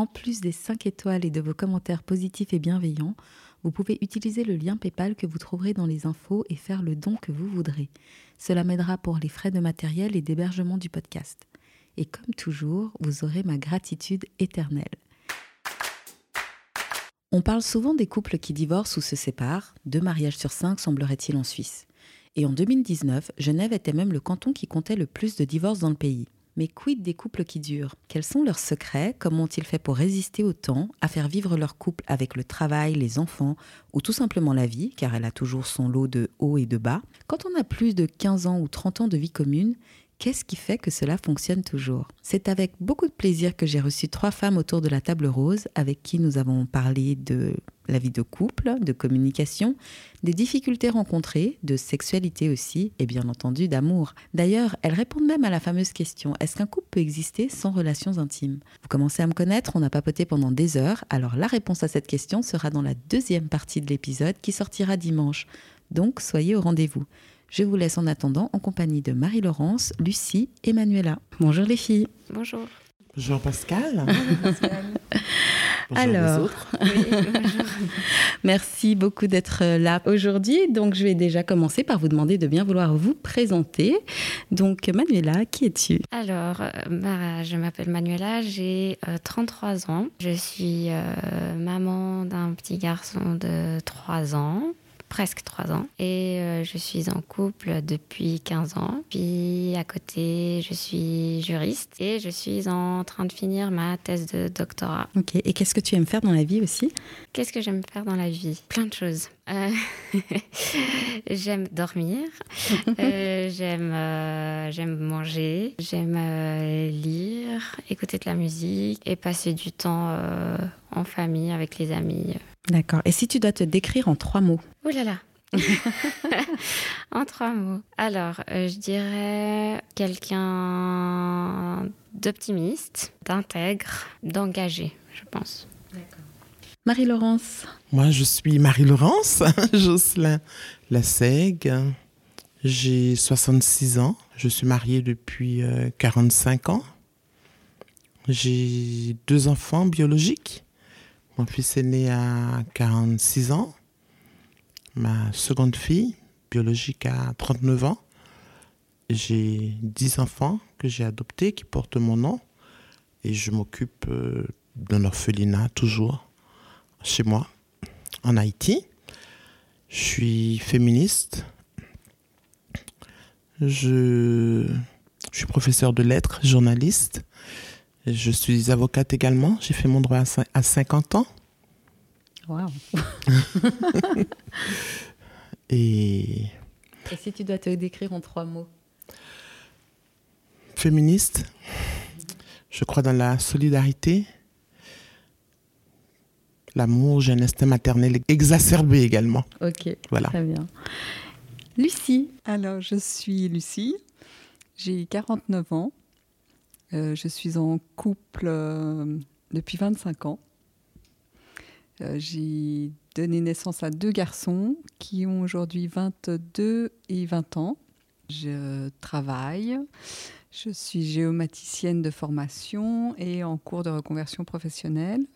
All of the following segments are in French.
en plus des 5 étoiles et de vos commentaires positifs et bienveillants, vous pouvez utiliser le lien PayPal que vous trouverez dans les infos et faire le don que vous voudrez. Cela m'aidera pour les frais de matériel et d'hébergement du podcast. Et comme toujours, vous aurez ma gratitude éternelle. On parle souvent des couples qui divorcent ou se séparent, deux mariages sur cinq semblerait-il en Suisse. Et en 2019, Genève était même le canton qui comptait le plus de divorces dans le pays. Mais quid des couples qui durent? Quels sont leurs secrets? Comment ont-ils fait pour résister au temps, à faire vivre leur couple avec le travail, les enfants ou tout simplement la vie, car elle a toujours son lot de hauts et de bas? Quand on a plus de 15 ans ou 30 ans de vie commune, Qu'est-ce qui fait que cela fonctionne toujours? C'est avec beaucoup de plaisir que j'ai reçu trois femmes autour de la table rose avec qui nous avons parlé de la vie de couple, de communication, des difficultés rencontrées, de sexualité aussi et bien entendu d'amour. D'ailleurs, elles répondent même à la fameuse question est-ce qu'un couple peut exister sans relations intimes? Vous commencez à me connaître, on a papoté pendant des heures, alors la réponse à cette question sera dans la deuxième partie de l'épisode qui sortira dimanche. Donc soyez au rendez-vous. Je vous laisse en attendant en compagnie de Marie-Laurence, Lucie et Manuela. Bonjour les filles. Bonjour. Bonjour Pascal. bonjour Alors, merci beaucoup d'être là aujourd'hui. Donc, je vais déjà commencer par vous demander de bien vouloir vous présenter. Donc, Manuela, qui es-tu? Alors, euh, je m'appelle Manuela, j'ai 33 euh, ans. Je suis euh, maman d'un petit garçon de 3 ans presque 3 ans. Et euh, je suis en couple depuis 15 ans. Puis à côté, je suis juriste et je suis en train de finir ma thèse de doctorat. Ok, et qu'est-ce que tu aimes faire dans la vie aussi? Qu'est-ce que j'aime faire dans la vie? Plein de choses. Euh, j'aime dormir, euh, j'aime j'aime manger, j'aime lire, écouter de la musique et passer du temps en famille avec les amis. D'accord. Et si tu dois te décrire en trois mots? Ouh là là En trois mots. Alors, euh, je dirais quelqu'un d'optimiste, d'intègre, d'engagé, je pense. D'accord. Marie-Laurence Moi, je suis Marie-Laurence Jocelyn Lassègue. J'ai 66 ans. Je suis mariée depuis 45 euh, ans. J'ai deux enfants biologiques. Mon fils est né à 46 ans. Ma seconde fille, biologique, à 39 ans. J'ai 10 enfants que j'ai adoptés qui portent mon nom. Et je m'occupe euh, d'un orphelinat toujours chez moi, en Haïti. Je suis féministe. Je, je suis professeur de lettres, journaliste. Je suis avocate également. J'ai fait mon droit à 50 ans. Wow. Et... Et si tu dois te décrire en trois mots? Féministe. Je crois dans la solidarité, l'amour, j'ai un instinct maternel exacerbé également. Ok, voilà. très bien. Lucie. Alors, je suis Lucie, j'ai 49 ans. Euh, je suis en couple euh, depuis 25 ans. Euh, j'ai donné naissance à deux garçons qui ont aujourd'hui 22 et 20 ans. Je travaille. Je suis géomaticienne de formation et en cours de reconversion professionnelle.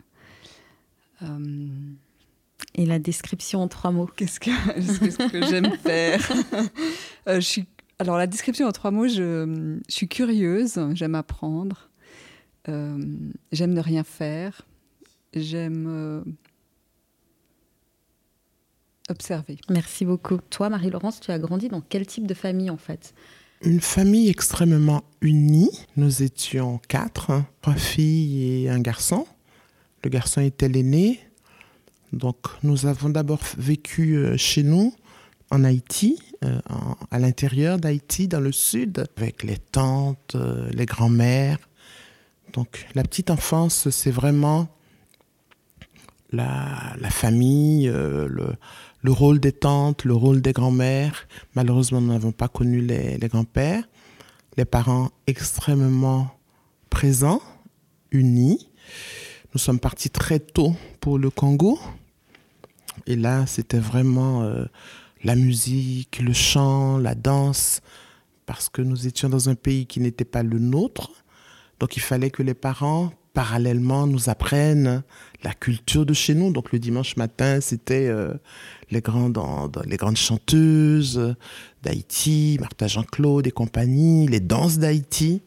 Et la description en trois mots Qu'est-ce que, que j'aime faire je suis alors la description en trois mots, je, suis curieuse, j'aime apprendre, euh, j'aime ne rien faire, j'aime... Euh, Observer. Merci beaucoup. Toi, Marie-Laurence, tu as grandi dans quel type de famille en fait? Une famille extrêmement unie. Nous étions quatre, hein. trois filles et un garçon. Le garçon était l'aîné. Donc nous avons d'abord vécu euh, chez nous, en Haïti, euh, à l'intérieur d'Haïti, dans le sud, avec les tantes, euh, les grands-mères. Donc la petite enfance, c'est vraiment la, famille, le, le rôle des tantes, le rôle des grands-mères. Malheureusement, nous n'avons pas connu les, grands-pères. Les parents extrêmement présents, unis. Nous sommes partis très tôt pour le Congo. Et là, c'était vraiment euh, la musique, le chant, la danse, parce que nous étions dans un pays qui n'était pas le nôtre. Donc il fallait que les parents parallèlement nous apprennent la culture de chez nous. Donc le dimanche matin, c'était euh, les, grandes, les grandes chanteuses d'Haïti, Martha Jean-Claude et compagnie, les danses d'Haïti.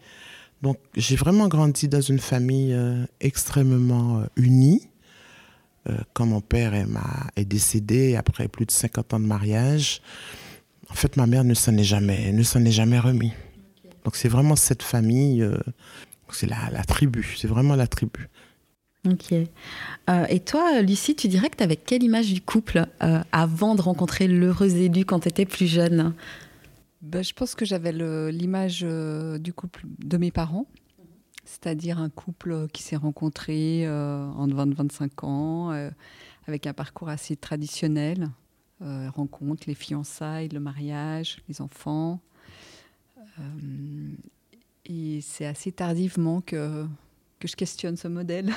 Donc j'ai vraiment grandi dans une famille euh, extrêmement euh, unie. quand mon père est, est, décédé après plus de 50 ans de mariage, en fait ma mère ne s'en est jamais, ne s'en est jamais remis. Donc c'est vraiment cette famille c'est la, tribu, c'est vraiment la tribu. Ok. Euh, et toi, Lucie, tu dirais que tu avais quelle image du couple euh, avant de rencontrer l'heureux élu quand tu étais plus jeune? Ben, Je pense que j'avais l'image euh, du couple de mes parents, c'est-à-dire un couple qui s'est rencontré en 20-25 ans, avec un parcours assez traditionnel. rencontre, les fiançailles, le mariage, les enfants. Et c'est assez tardivement que, que je questionne ce modèle.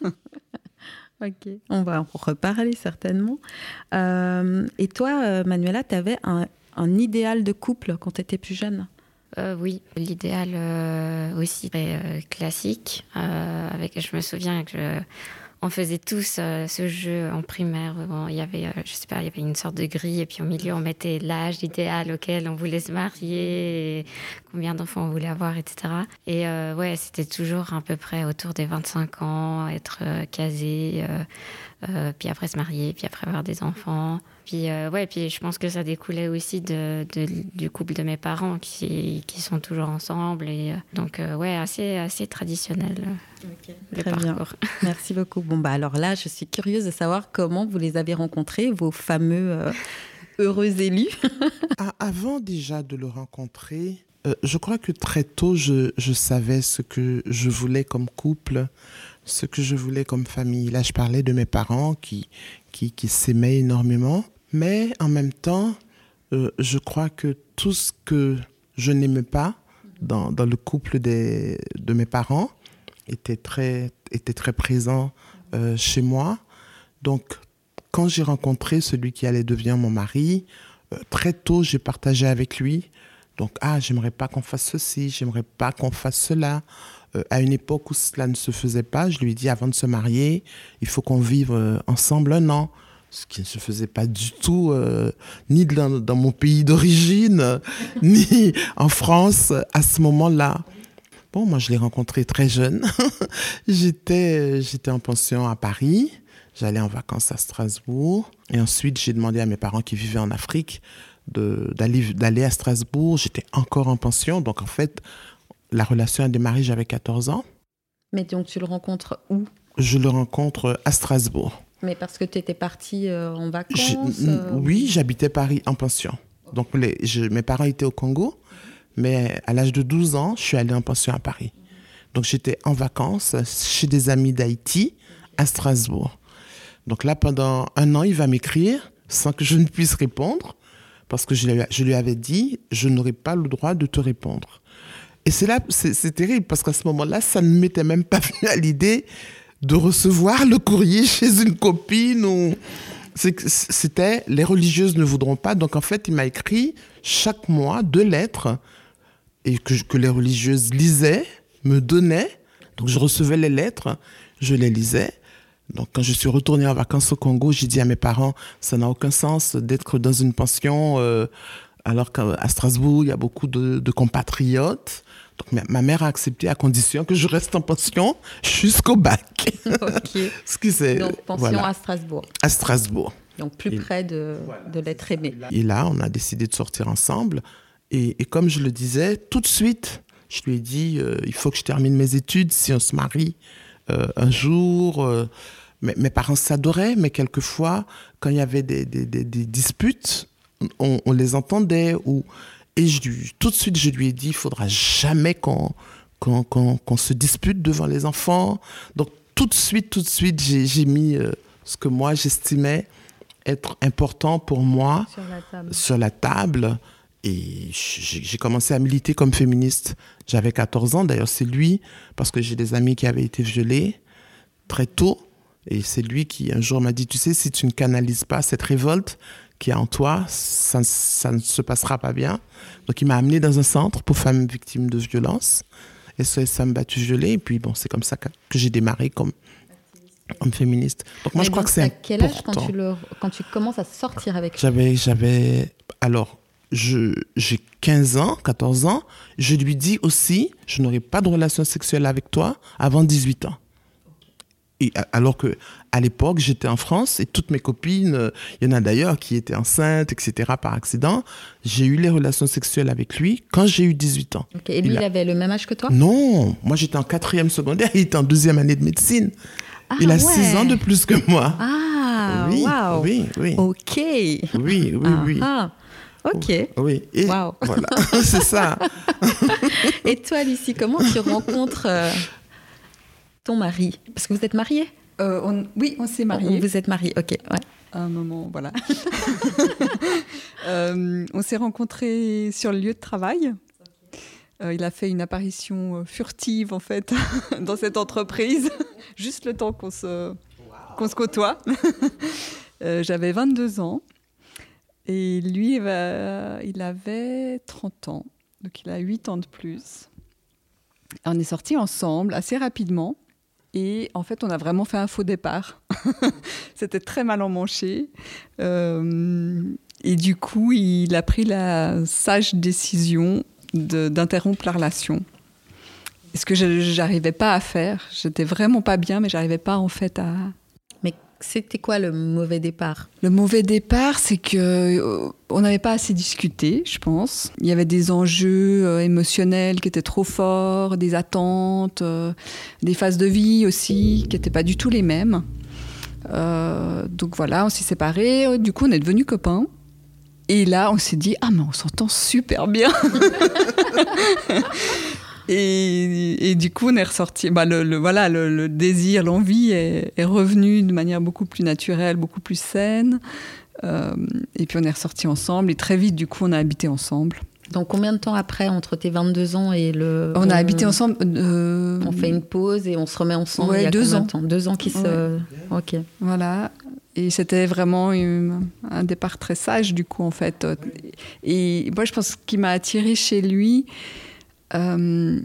ok, on va en reparler certainement. Euh, et toi, euh, Manuela, tu avais un, un, idéal de couple quand tu étais plus jeune? Euh, oui, l'idéal aussi très classique. avec, je me souviens que on faisait tous euh, ce jeu en primaire. il y avait, euh, je sais pas, il y avait une sorte de grille et puis au milieu on mettait l'âge idéal auquel on voulait se marier, combien d'enfants on voulait avoir, etc. Et euh, ouais, c'était toujours à peu près autour des 25 ans, être casé, puis après se marier, puis après avoir des enfants. Puis ouais, puis je pense que ça découlait aussi de, du couple de mes parents qui, qui sont toujours ensemble et donc ouais, assez assez traditionnel. Très bien. Merci beaucoup. Bon, bah alors là, je suis curieuse de savoir comment vous les avez rencontrés, vos fameux euh, heureux élus. Ah, avant déjà de le rencontrer, euh, je crois que très tôt, je, je, savais ce que je voulais comme couple, ce que je voulais comme famille. Là, je parlais de mes parents qui, qui, qui s'aimaient énormément, mais en même temps, euh, je crois que tout ce que je n'aimais pas dans, dans, le couple des, de mes parents, était très, était très présent euh, chez moi. Donc, quand j'ai rencontré celui qui allait devenir mon mari, euh, très tôt, j'ai partagé avec lui. Donc, ah, j'aimerais pas qu'on fasse ceci, j'aimerais pas qu'on fasse cela. Euh, à une époque où cela ne se faisait pas, je lui ai dit avant de se marier, il faut qu'on vive ensemble un an ce qui ne se faisait pas du tout, ni dans, dans, mon pays d'origine, ni en France à ce moment-là moi, je l'ai rencontré très jeune. j'étais, j'étais en pension à Paris. J'allais en vacances à Strasbourg. Et ensuite, j'ai demandé à mes parents qui vivaient en Afrique d'aller, à Strasbourg. J'étais encore en pension. Donc, en fait, la relation a démarré, j'avais 14 ans. Mais donc, tu le rencontres où? Je le rencontre à Strasbourg. Mais parce que tu étais partie euh, en vacances euh, Oui, j'habitais Paris en pension. Donc, les, mes parents étaient au Congo. Mais à l'âge de 12 ans, je suis allée en pension à Paris. Donc j'étais en vacances chez des amis d'Haïti à Strasbourg. Donc là, pendant un an, il va m'écrire sans que je ne puisse répondre, parce que je lui, avais dit, je n'aurai pas le droit de te répondre. Et c'est là, c'est terrible, parce qu'à ce moment-là, ça ne m'était même pas venu à l'idée de recevoir le courrier chez une copine c'était les religieuses ne voudront pas. Donc en fait, il m'a écrit chaque mois deux lettres et que les religieuses lisaient, me donnaient. Donc je recevais les lettres, je les lisais. Donc quand je suis retournée en vacances au Congo, j'ai dit à mes parents, ça n'a aucun sens d'être dans une pension euh, alors qu'à Strasbourg, il y a beaucoup de, de compatriotes. Donc ma, mère a accepté à condition que je reste en pension jusqu'au bac. Ok. Ce qui c'est Donc pension à Strasbourg. À Strasbourg. Donc plus près de, de l'être aimé. Et là, on a décidé de sortir ensemble. Et, et, comme je le disais, tout de suite, je lui ai dit, euh, il faut que je termine mes études si on se marie euh, un jour. Euh, mes, mes, parents s'adoraient, mais quelquefois, quand il y avait des, des, des, des disputes, on, on, les entendait. Ou, et je, tout de suite, je lui ai dit, il faudra jamais qu'on qu qu se dispute devant les enfants. Donc tout de suite, tout de suite, j'ai mis euh, ce que moi j'estimais être important pour moi sur la table. Sur la table et j'ai commencé à militer comme féministe. J'avais 14 ans, d'ailleurs c'est lui, parce que j'ai des amis qui avaient été violés très tôt. Et c'est lui qui un jour m'a dit, tu sais, si tu ne canalises pas cette révolte qui est en toi, ça, ça ne se passera pas bien. Donc il m'a amené dans un centre pour femmes victimes de violences. SOS Femmes battues violées. Et puis bon, c'est comme ça que, j'ai démarré comme, comme féministe. Donc moi, Mais je crois que c'est à quel âge quand tu, le, quand tu commences à sortir avec J'avais, j'avais, alors, j'ai 15 ans, 14 ans. Je lui dis aussi, je n'aurai pas de relation sexuelle avec toi avant 18 ans. Et alors que à l'époque, j'étais en France et toutes mes copines, il y en a d'ailleurs qui étaient enceintes, etc. par accident. J'ai eu les relations sexuelles avec lui quand j'ai eu 18 ans. Et lui, il, a... avait le même âge que toi? Non, moi j'étais en quatrième secondaire, il était en deuxième année de médecine. Ah, il a ouais. 6 ans de plus que moi. Ah, oui, waouh oui, oui, Ok. oui, oui, oui. Ah, ah. Ok. Oui, et Waouh. voilà, c'est ça. Et toi, Lucie, comment tu rencontres euh, ton mari? Parce que vous êtes mariés? Euh, on- oui, on s'est mariés. Vous êtes mariés, ok. Ouais. À un moment, voilà. Euh, on s'est rencontrés sur le lieu de travail. Euh, il a fait une apparition furtive, en fait, dans cette entreprise, juste le temps qu'on se, qu'on se côtoie. Euh, J'avais 22 ans et lui, il avait 30 ans, donc il a 8 ans de plus. On est sortis ensemble assez rapidement et en fait, on a vraiment fait un faux départ. C'était très mal emmanché. Euh, et du coup, il a pris la sage décision d'interrompre la relation. Ce que je n'arrivais pas à faire. J'étais vraiment pas bien, mais j'arrivais pas en fait à. C'était quoi le mauvais départ? Le mauvais départ, c'est que euh, on n'avait pas assez discuté, je pense. Il y avait des enjeux euh, émotionnels qui étaient trop forts, des attentes, euh, des phases de vie aussi qui n'étaient pas du tout les mêmes. Euh, donc voilà, on s'est séparés. Du coup, on est devenus copains. Et là, on s'est dit, ah, mais on s'entend super bien. et, et du coup, on est ressorti. Bah, le, le- voilà, le, le désir, l'envie est, est revenu de manière beaucoup plus naturelle, beaucoup plus saine. Euh, et puis, on est ressorti ensemble. Et très vite, du coup, on a habité ensemble. Donc combien de temps après, entre tes 22 ans et le... On a habité ensemble. euh, On fait une pause et on se remet ensemble Ouais, il y a deux ans. de temps? Deux ans qui se... Ok. Voilà. Et c'était vraiment une- un départ très sage, du coup, en fait. Et moi, je pense que ce qui m'a attirée chez lui, euh,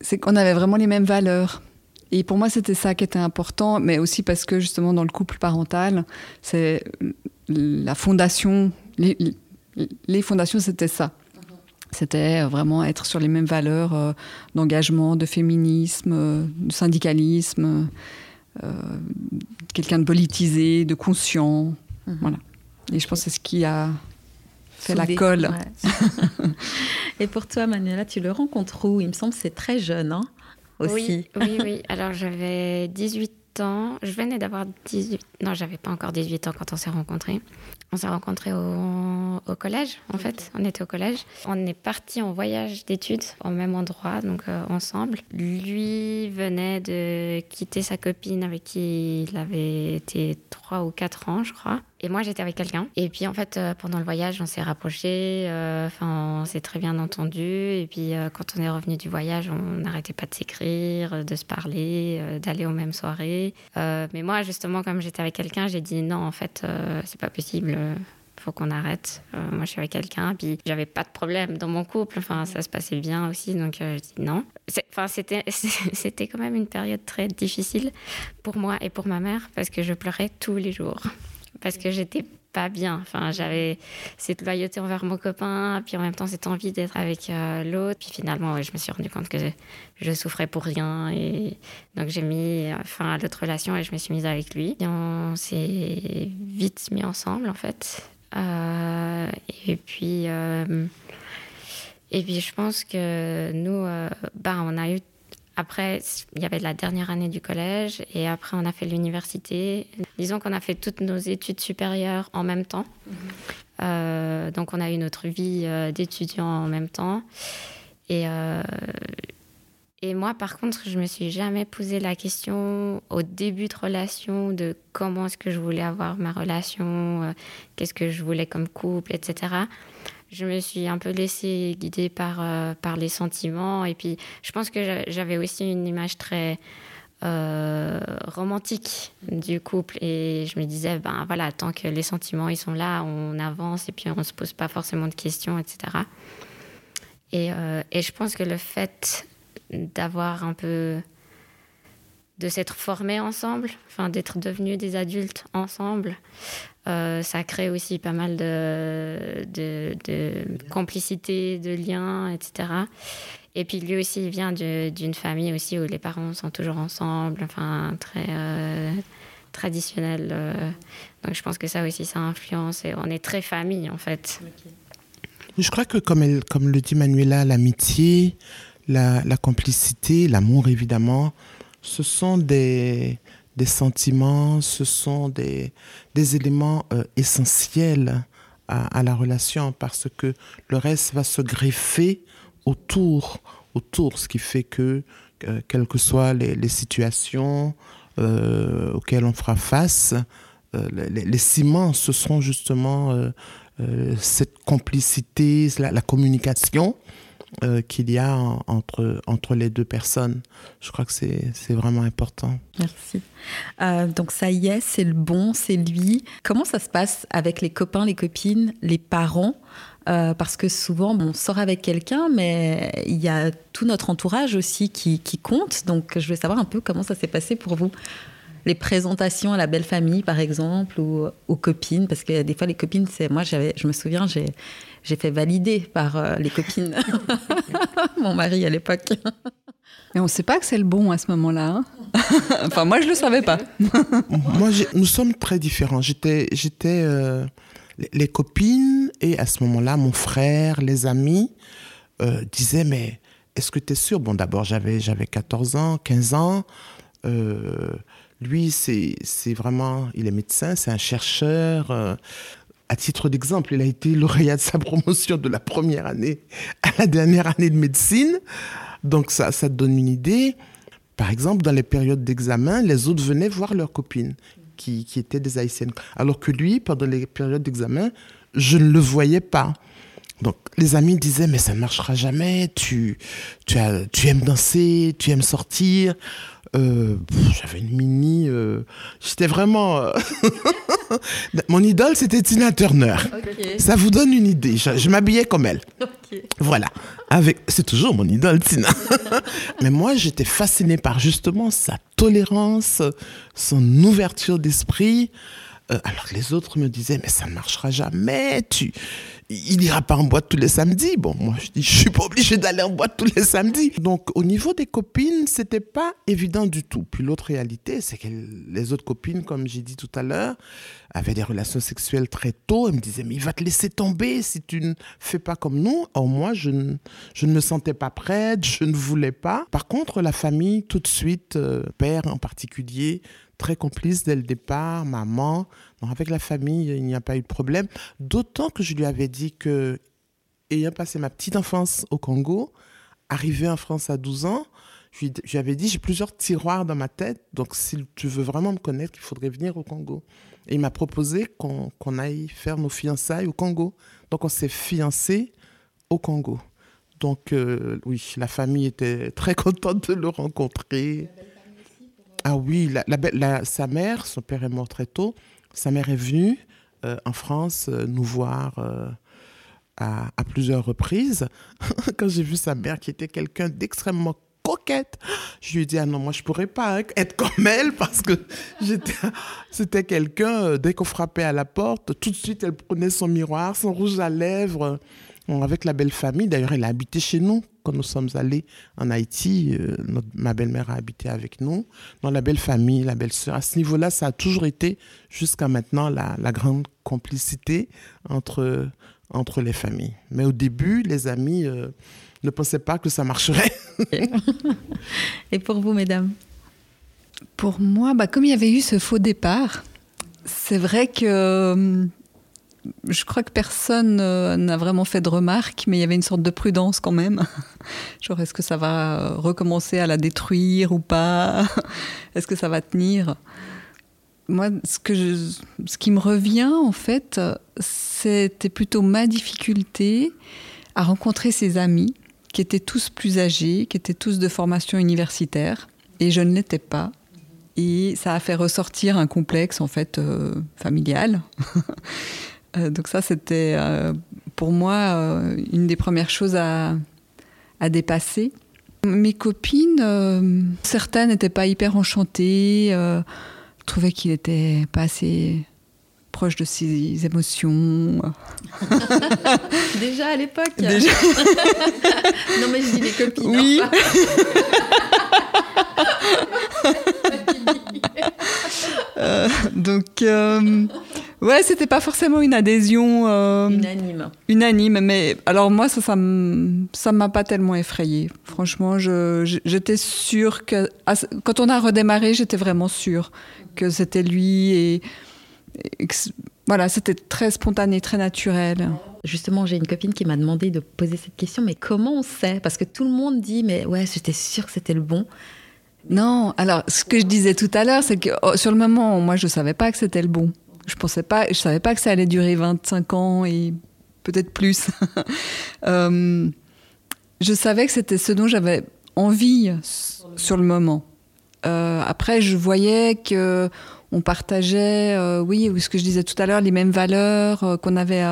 c'est qu'on avait vraiment les mêmes valeurs. Et pour moi, c'était ça qui était important, mais aussi parce que, justement, dans le couple parental, c'est la fondation, les, les fondations, c'était ça. C'était vraiment être sur les mêmes valeurs euh, d'engagement, de féminisme, euh, de syndicalisme. euh, quelqu'un de politisé, de conscient. Mhm. Voilà. Et je pense que c'est ce qui a fait Soudé. la colle. Ouais. et pour toi, Manuela, tu le rencontres où? Il me semble que c'est très jeune, hein Aussi. Oui, oui, oui. Alors j'avais 18 ans. Je venais d'avoir 18. Non, j'avais pas encore 18 ans quand on s'est rencontrés. On s'est rencontrés au, au collège, en fait. On était au collège. On est parti en voyage d'études au même endroit, donc euh, ensemble. Lui venait de quitter sa copine avec qui il avait été 3 ou 4 ans, je crois. Et moi, j'étais avec quelqu'un. Et puis, en fait, euh, pendant le voyage, on s'est rapprochés. euh, Enfin, on s'est très bien entendus. Et puis, euh, quand on est revenu du voyage, on n'arrêtait pas de s'écrire, de se parler, d'aller aux mêmes soirées. Mais moi, justement, comme j'étais avec quelqu'un, j'ai dit non, en fait, c'est pas possible. Faut qu'on arrête. Moi, je suis avec quelqu'un. Puis, j'avais pas de problème dans mon couple. Enfin, ça se passait bien aussi. Donc, euh, je dis non. Enfin, c'était, c'était quand même une période très difficile pour moi et pour ma mère parce que je pleurais tous les jours parce que j'étais pas bien. Enfin, j'avais cette loyauté envers mon copain, puis en même temps cette envie d'être avec euh, l'autre. Puis finalement, je me suis rendu compte que je, souffrais pour rien. Et donc j'ai mis fin à l'autre relation et je me suis mise avec lui. Et on s'est vite mis ensemble, en fait. Euh, et puis, euh, et puis je pense que nous, bah, on a eu après, il y avait la dernière année du collège et après, on a fait l'université. Disons qu'on a fait toutes nos études supérieures en même temps. Mhm. Euh, donc, on a eu notre vie euh, d'étudiant en même temps. Et, euh, et moi, par contre, je me suis jamais posé la question au début de relation de comment est-ce que je voulais avoir ma relation, qu'est-ce que je voulais comme couple, etc je me suis un peu laissée guider par, euh, par les sentiments. Et puis, je pense que j'avais aussi une image très euh, romantique du couple. Et je me disais, ben voilà, tant que les sentiments, ils sont là, on avance et puis on ne se pose pas forcément de questions, etc. Et, euh, et je pense que le fait d'avoir un peu de s'être formés ensemble, enfin d'être devenus des adultes ensemble, euh, ça crée aussi pas mal de, complicité, de liens, etc. Et puis lui aussi, il vient d'une famille aussi où les parents sont toujours ensemble, enfin très euh, traditionnel. Euh. donc je pense que ça aussi, ça influence. On est très famille en fait. Je crois que comme, comme le dit Manuela, l'amitié, la, la complicité, l'amour évidemment, ce sont des, des sentiments, ce sont des, éléments euh, essentiels à, la relation parce que le reste va se greffer autour, autour ce qui fait que, euh, quelles que soient les, situations euh, auxquelles on fera face, les, ciments, ce seront justement cette complicité, la communication euh, qu'il y a entre, entre les deux personnes. Je crois que c'est vraiment important. Merci. Euh, donc ça y est, c'est le bon, c'est lui. Comment ça se passe avec les copains, les copines, les parents? Euh, parce que souvent, on sort avec quelqu'un, mais il y a tout notre entourage aussi qui, qui compte. Donc, je voulais savoir un peu comment ça s'est passé pour vous. Les présentations à la belle famille, par exemple, ou aux copines, parce que des fois, les copines, c'est moi, je me souviens, j'ai j'ai fait valider par euh, les copines. Mon mari à l'époque. Mais on ne sait pas que c'est le bon à ce moment-là. Hein. enfin, moi, je ne le savais pas. moi, nous sommes très différents. J'étais, j'étais euh, les copines et à ce moment-là, mon frère, les amis euh, disaient, mais est-ce que tu es sûr? Bon, d'abord, j'avais, j'avais 14 ans, 15 ans. lui, c'est, c'est vraiment, il est médecin, c'est un chercheur à titre d'exemple, il a été lauréat de sa promotion de la première année à la dernière année de médecine. Donc ça, ça donne une idée. Par exemple, dans les périodes d'examen, les autres venaient voir leurs copines qui, qui étaient des haïtiennes. Alors que lui, pendant les périodes d'examen, je ne le voyais pas. Donc les amis disaient mais ça ne marchera jamais, tu, tu, as, tu aimes danser, tu aimes sortir. Euh, j'avais une mini. Euh, j'étais vraiment. Euh, mon idole, c'était Tina Turner. Ça vous donne une idée. Je, m'habillais comme elle. Voilà. Avec, c'est toujours mon idole, Tina. Mais moi, j'étais fascinée par justement sa tolérance, son ouverture d'esprit. alors les autres me disaient, mais ça ne marchera jamais. Tu, il ira pas en boîte tous les samedis. Bon, moi, je dis, je suis pas obligée d'aller en boîte tous les samedis. Donc, au niveau des copines, c'était pas évident du tout. Puis l'autre réalité, c'est que les autres copines, comme j'ai dit tout à l'heure, avaient des relations sexuelles très tôt. Elles me disaient, mais il va te laisser tomber si tu ne fais pas comme nous. Or, moi, je ne, je ne me sentais pas prête, je ne voulais pas. Par contre, la famille, tout de suite, euh, père en particulier, très complice dès le départ, maman. Avec la famille, il n'y a pas eu de problème. D'autant que je lui avais dit que, ayant passé ma petite enfance au Congo, arrivé en France à 12 ans, je lui, avais dit, j'ai plusieurs tiroirs dans ma tête, donc si tu veux vraiment me connaître, il faudrait venir au Congo. Et il m'a proposé qu'on aille faire nos fiançailles au Congo. Donc on s'est fiancés au Congo. Donc euh, oui, la famille était très contente de le rencontrer. Ah oui, la, sa mère, son père est mort très tôt. Sa mère est venue euh, en France euh, nous voir euh, à, plusieurs reprises. Quand j'ai vu sa mère, qui était quelqu'un d'extrêmement coquette. Je lui ai dit, ah non, moi, je pourrais pas hein, être comme elle parce que c'était quelqu'un, dès qu'on frappait à la porte, tout de suite, elle prenait son miroir, son rouge à lèvres. avec la belle famille, d'ailleurs, elle a habité chez nous quand nous sommes allés en Haïti. Euh, ma belle-mère a habité avec nous. Dans la belle famille, la belle sœur. À ce niveau-là, ça a toujours été, jusqu'à maintenant, la, la grande complicité entre, entre les familles. Mais au début, les amis euh, ne pensaient pas que ça marcherait. Et pour vous, mesdames? Pour moi, bah, comme il y avait eu ce faux départ, c'est vrai que euh, je crois que personne euh, n'a vraiment fait de remarques, mais il y avait une sorte de prudence quand même. Genre, est-ce que ça va recommencer à la détruire ou pas? Est-ce que ça va tenir? Moi, ce, que ce qui me revient, en fait, c'était plutôt ma difficulté à rencontrer ses amis, qui étaient tous plus âgés, qui étaient tous de formation universitaire, et je ne l'étais pas. Et ça a fait ressortir un complexe, en fait, euh, familial. Euh, donc ça, c'était euh, pour moi une des premières choses à, à dépasser. Mes copines, certaines n'étaient pas hyper enchantées trouvais qu'il était pas assez proche de ses émotions. Déjà à l'époque Déjà. non mais je dis les copines. Oui. euh, donc, euh, ouais, c'était pas forcément une adhésion euh, unanime. Unanime, mais alors moi ça, ça, ça m'a pas tellement effrayée. Franchement, j'étais sûre que quand on a redémarré, j'étais vraiment sûre que c'était lui et, voilà, c'était très spontané, très naturel. Justement, j'ai une copine qui m'a demandé de poser cette question, mais comment on sait? Parce que tout le monde dit, mais ouais, j'étais sûre que c'était le bon. Non, alors ce que je disais tout à l'heure, c'est que oh, sur le moment, moi, je savais pas que c'était le bon. Je pensais pas, je savais pas que ça allait durer 25 ans et peut-être plus. Euh, je savais que c'était ce dont j'avais envie sur le moment. Euh, après, je voyais que on partageait, euh, oui, ce que je disais tout à l'heure, les mêmes valeurs, euh, qu'on avait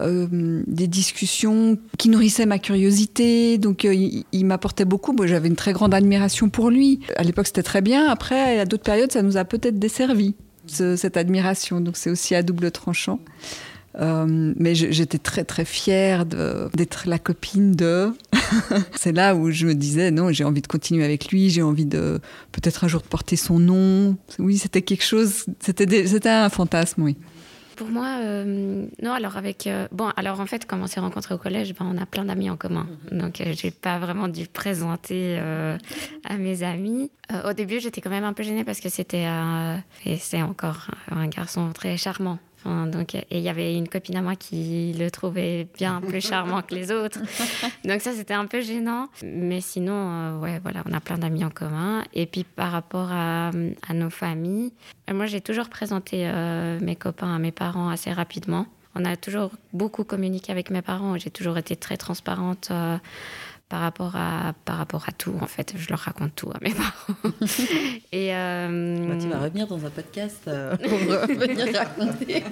des discussions qui nourrissaient ma curiosité. Donc, il, m'apportait beaucoup. Moi, j'avais une très grande admiration pour lui. À l'époque, c'était très bien. Après, à d'autres périodes, ça nous a peut-être desservi cette admiration. Donc, c'est aussi à double tranchant. Euh, mais j'étais très très fière d'être la copine de. c'est là où je me disais non, j'ai envie de continuer avec lui, j'ai envie de peut-être un jour de porter son nom. Oui, c'était quelque chose, c'était un fantasme, oui. Pour moi, euh, non. Alors avec euh, bon, alors en fait, quand on s'est rencontrés au collège, ben, on a plein d'amis en commun. Donc j'ai pas vraiment dû présenter à mes amis. au début, j'étais quand même un peu gênée parce que c'était et c'est encore un garçon très charmant donc, et il y avait une copine à moi qui le trouvait bien plus charmant que les autres. Donc ça, c'était un peu gênant. Mais sinon, euh, ouais, voilà, on a plein d'amis en commun. Et puis par rapport à, à nos familles, euh, moi, j'ai toujours présenté euh, mes copains à mes parents assez rapidement. On a toujours beaucoup communiqué avec mes parents. J'ai toujours été très transparente par rapport à par rapport à tout en fait. Je leur raconte tout à mes parents. Et euh, bah, tu vas revenir dans un podcast euh, pour venir raconter.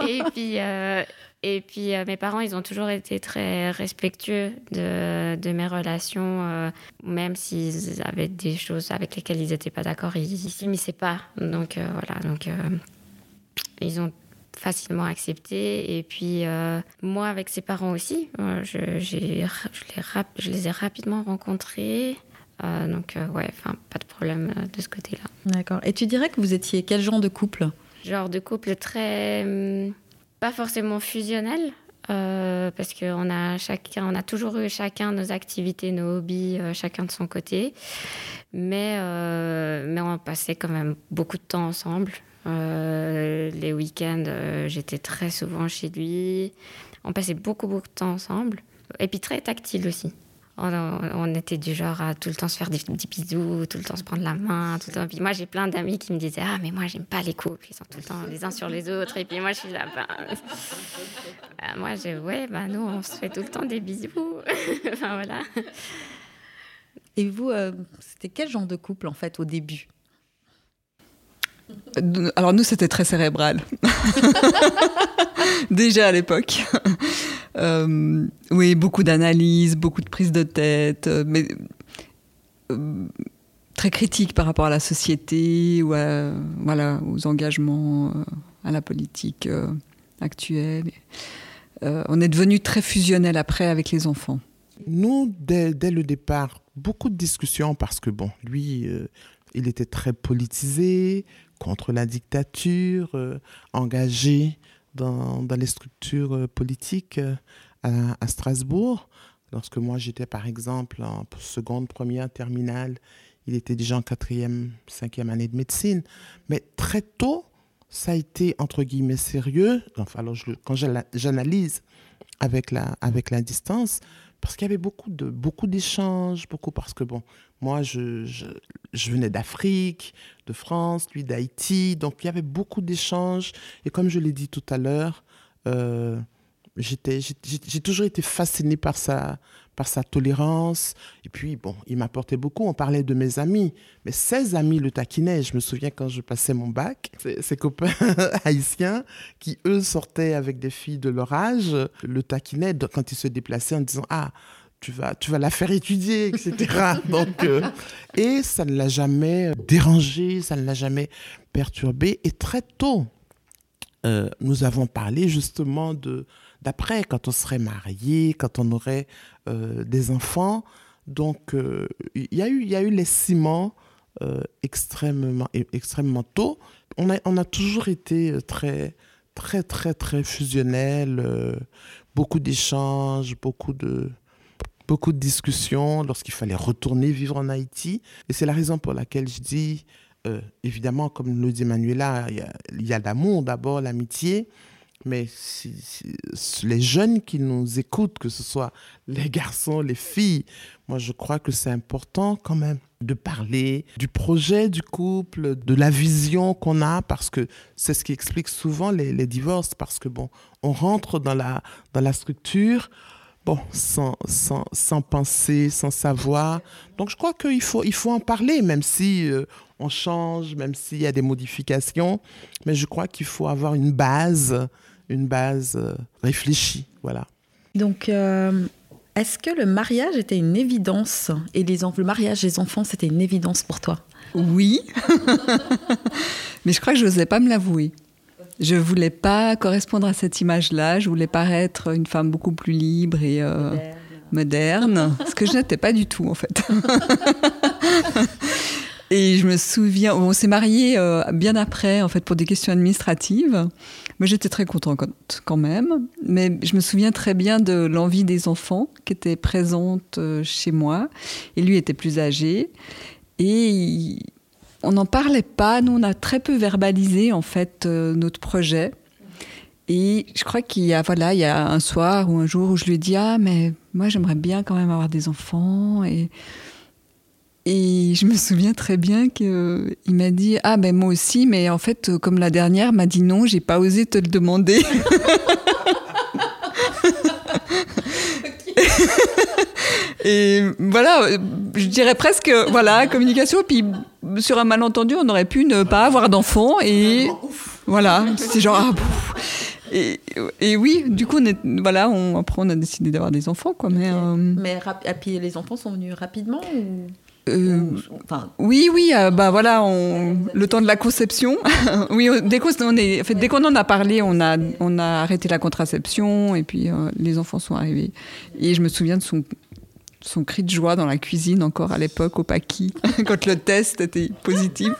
Et puis euh, et puis mes parents ils ont toujours été très respectueux de, de mes relations même s'ils avaient des choses avec lesquelles ils n'étaient pas d'accord ils s'immisçaient pas. Donc voilà. Donc ils ont facilement accepté. Et puis, euh, moi, avec ses parents aussi, euh, je, je, les je, les ai rapidement rencontrés. Euh, donc, ouais, enfin, pas de problème de ce côté-là. D'accord. Et tu dirais que vous étiez quel genre de couple? Genre de couple très. Hum, pas forcément fusionnel. parce qu'on a chacun, on a toujours eu chacun nos activités, nos hobbies, chacun de son côté, mais mais on passait quand même beaucoup de temps ensemble. Euh, les week-ends, euh, j'étais très souvent chez lui. On passait beaucoup, beaucoup de temps ensemble. Et puis très tactile aussi. On, était du genre à tout le temps se faire des bisous, tout le temps se prendre la main, tout le temps. Puis moi, j'ai plein d'amis qui me disaient Ah, mais moi, j'aime pas les couples, ils sont tout le temps les uns sur les autres. Et puis moi, je suis là, ben. ben moi, j'ai Ouais, ben nous, on se fait tout le temps des bisous. enfin, voilà. Et vous, euh, c'était quel genre de couple, en fait, au début? Alors nous, c'était très cérébral. Déjà à l'époque. Euh, oui, beaucoup d'analyses, beaucoup de prises de tête, euh, mais euh, très critique par rapport à la société ou voilà, aux engagements, à la politique actuelle. on est devenu très fusionnel après avec les enfants. Nous, dès, dès, le départ, beaucoup de discussions parce que, bon, lui, il était très politisé, contre la dictature, engagé dans, dans les structures euh, politiques euh, à, Strasbourg. Lorsque moi j'étais par exemple en seconde, première, terminale, il était déjà en quatrième, cinquième année de médecine. Mais très tôt, ça a été entre guillemets sérieux. Enfin, alors quand j'analyse avec la, avec la distance, parce qu'il y avait beaucoup de beaucoup d'échanges, beaucoup parce que bon, moi je, je, venais d'Afrique, de France, lui d'Haïti, donc il y avait beaucoup d'échanges. Et comme je l'ai dit tout à l'heure, euh, j'étais j'ai toujours été fasciné par sa par sa tolérance et puis bon, il m'apportait beaucoup. On parlait de mes amis, mais ses amis le taquinaient. Je me souviens quand je passais mon bac, ses, copains haïtiens qui eux sortaient avec des filles de leur âge le taquinaient quand il se déplaçait en disant ah tu vas, tu vas la faire étudier, etc. Donc, euh, et ça ne l'a jamais dérangé, ça ne l'a jamais perturbé. Et très tôt, euh, nous avons parlé justement de d'après, quand on serait marié, quand on aurait euh, des enfants. Donc, il y, a eu, y a eu les ciments extrêmement, extrêmement tôt. On a, a toujours été très, très, très, très fusionnel, beaucoup d'échanges, beaucoup de, beaucoup de discussions lorsqu'il fallait retourner vivre en Haïti. Et c'est la raison pour laquelle je dis, euh, évidemment, comme le dit Manuela, il y a, l'amour d'abord, l'amitié. Mais les jeunes qui nous écoutent, que ce soit les garçons, les filles, moi je crois que c'est important quand même de parler du projet du couple, de la vision qu'on a, parce que c'est ce qui explique souvent les, les, divorces, parce que bon, on rentre dans la, dans la structure, bon, sans, sans, sans, penser, sans savoir. Donc je crois qu'il faut, il faut en parler, même si euh, on change, même s'il y a des modifications. Mais je crois qu'il faut avoir une base, une base euh, réfléchie. Voilà. Donc, euh, est-ce que le mariage était une évidence et les, le mariage des enfants, c'était une évidence pour toi? Oui, mais je crois que je n'osais pas me l'avouer. Je voulais pas correspondre à cette image-là. Je voulais paraître une femme beaucoup plus libre et euh, moderne. ce que je n'étais pas du tout en fait. et je me souviens, on s'est mariés euh, bien après en fait pour des questions administratives. Mais j'étais très contente quand même. Mais je me souviens très bien de l'envie des enfants qui était présente euh, chez moi. Et lui était plus âgé. Et on n'en parlait pas. Nous, on a très peu verbalisé en fait euh, notre projet. Et je crois qu'il y a voilà, il y a un soir ou un jour où je lui ai dit ah mais moi j'aimerais bien quand même avoir des enfants et et je me souviens très bien qu'il m'a dit ah ben moi aussi mais en fait comme la dernière m'a dit non j'ai pas osé te le demander. Et voilà, je dirais presque, voilà, communication. Puis sur un malentendu, on aurait pu ne pas avoir d'enfants. Et voilà, c'est genre. Ah, et, et, oui, du coup, on est, voilà, on, après on a décidé d'avoir des enfants. Quoi, mais, euh, mais puis les enfants sont venus rapidement ou... Euh, enfin... Oui, oui, euh, bah voilà, on, le temps de la conception. oui, dès qu'on est, en fait, dès qu'on en a parlé, on a, on a arrêté la contraception et puis les enfants sont arrivés. Et je me souviens de son, son cri de joie dans la cuisine encore à l'époque au Paki, quand le test était positif.